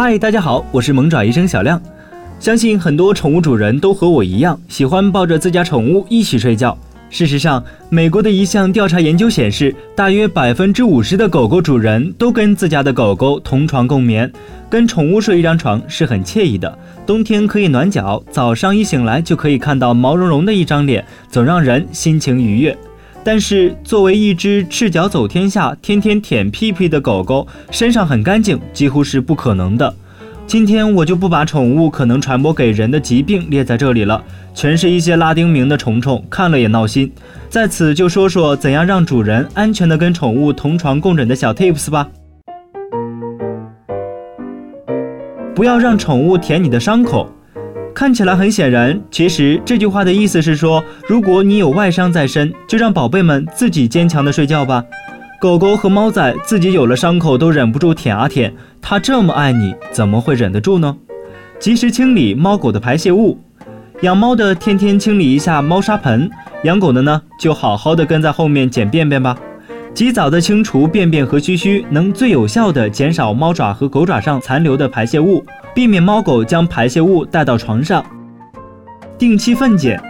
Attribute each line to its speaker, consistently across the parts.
Speaker 1: 嗨，大家好，我是萌爪医生小亮。相信很多宠物主人都和我一样，喜欢抱着自家宠物一起睡觉。事实上，美国的一项调查研究显示，大约百分之五十的狗狗主人都跟自家的狗狗同床共眠，跟宠物睡一张床是很惬意的。冬天可以暖脚，早上一醒来就可以看到毛茸茸的一张脸，总让人心情愉悦。但是，作为一只赤脚走天下、天天舔屁屁的狗狗，身上很干净几乎是不可能的。今天我就不把宠物可能传播给人的疾病列在这里了，全是一些拉丁名的虫虫，看了也闹心。在此就说说怎样让主人安全的跟宠物同床共枕的小 tips 吧。不要让宠物舔你的伤口，看起来很显然，其实这句话的意思是说，如果你有外伤在身，就让宝贝们自己坚强的睡觉吧。狗狗和猫仔自己有了伤口都忍不住舔啊舔，它这么爱你，怎么会忍得住呢？及时清理猫狗的排泄物，养猫的天天清理一下猫砂盆，养狗的呢就好好的跟在后面捡便便吧。及早的清除便便和须须，能最有效的减少猫爪和狗爪上残留的排泄物，避免猫狗将排泄物带到床上。定期粪检。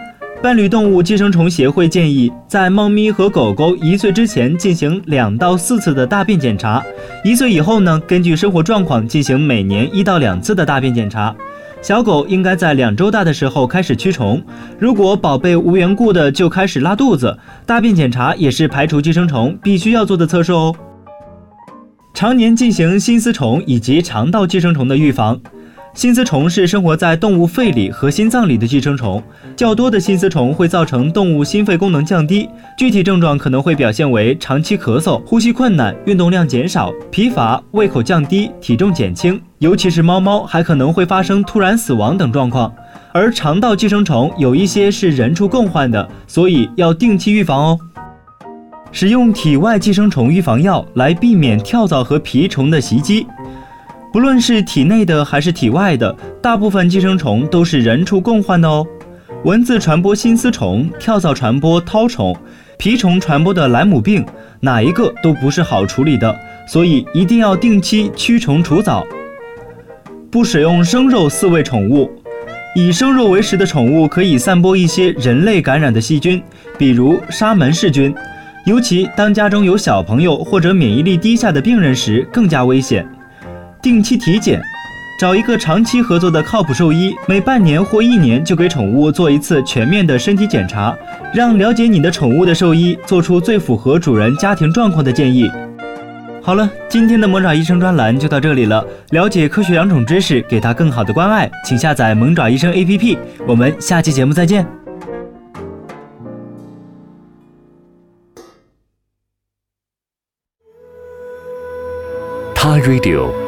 Speaker 1: 伴侣动物寄生虫协会建议，在猫咪和狗狗一岁之前进行两到四次的大便检查，一岁以后呢，根据生活状况进行每年一到两次的大便检查。小狗应该在两周大的时候开始驱虫，如果宝贝无缘故的就开始拉肚子，大便检查也是排除寄生虫必须要做的测试哦。常年进行新丝虫以及肠道寄生虫的预防。心丝虫是生活在动物肺里和心脏里的寄生虫，较多的心丝虫会造成动物心肺功能降低，具体症状可能会表现为长期咳嗽、呼吸困难、运动量减少、疲乏、胃口降低、体重减轻，尤其是猫猫还可能会发生突然死亡等状况。而肠道寄生虫有一些是人畜共患的，所以要定期预防哦。使用体外寄生虫预防药来避免跳蚤和蜱虫的袭击。不论是体内的还是体外的，大部分寄生虫都是人畜共患的哦。蚊子传播心丝虫，跳蚤传播绦虫，蜱虫传播的莱姆病，哪一个都不是好处理的，所以一定要定期驱虫除蚤。不使用生肉饲喂宠物，以生肉为食的宠物可以散播一些人类感染的细菌，比如沙门氏菌，尤其当家中有小朋友或者免疫力低下的病人时更加危险。定期体检，找一个长期合作的靠谱兽医，每半年或一年就给宠物做一次全面的身体检查，让了解你的宠物的兽医做出最符合主人家庭状况的建议。好了，今天的萌爪医生专栏就到这里了。了解科学养宠知识，给它更好的关爱，请下载萌爪医生 APP。我们下期节目再见。
Speaker 2: 他 Radio。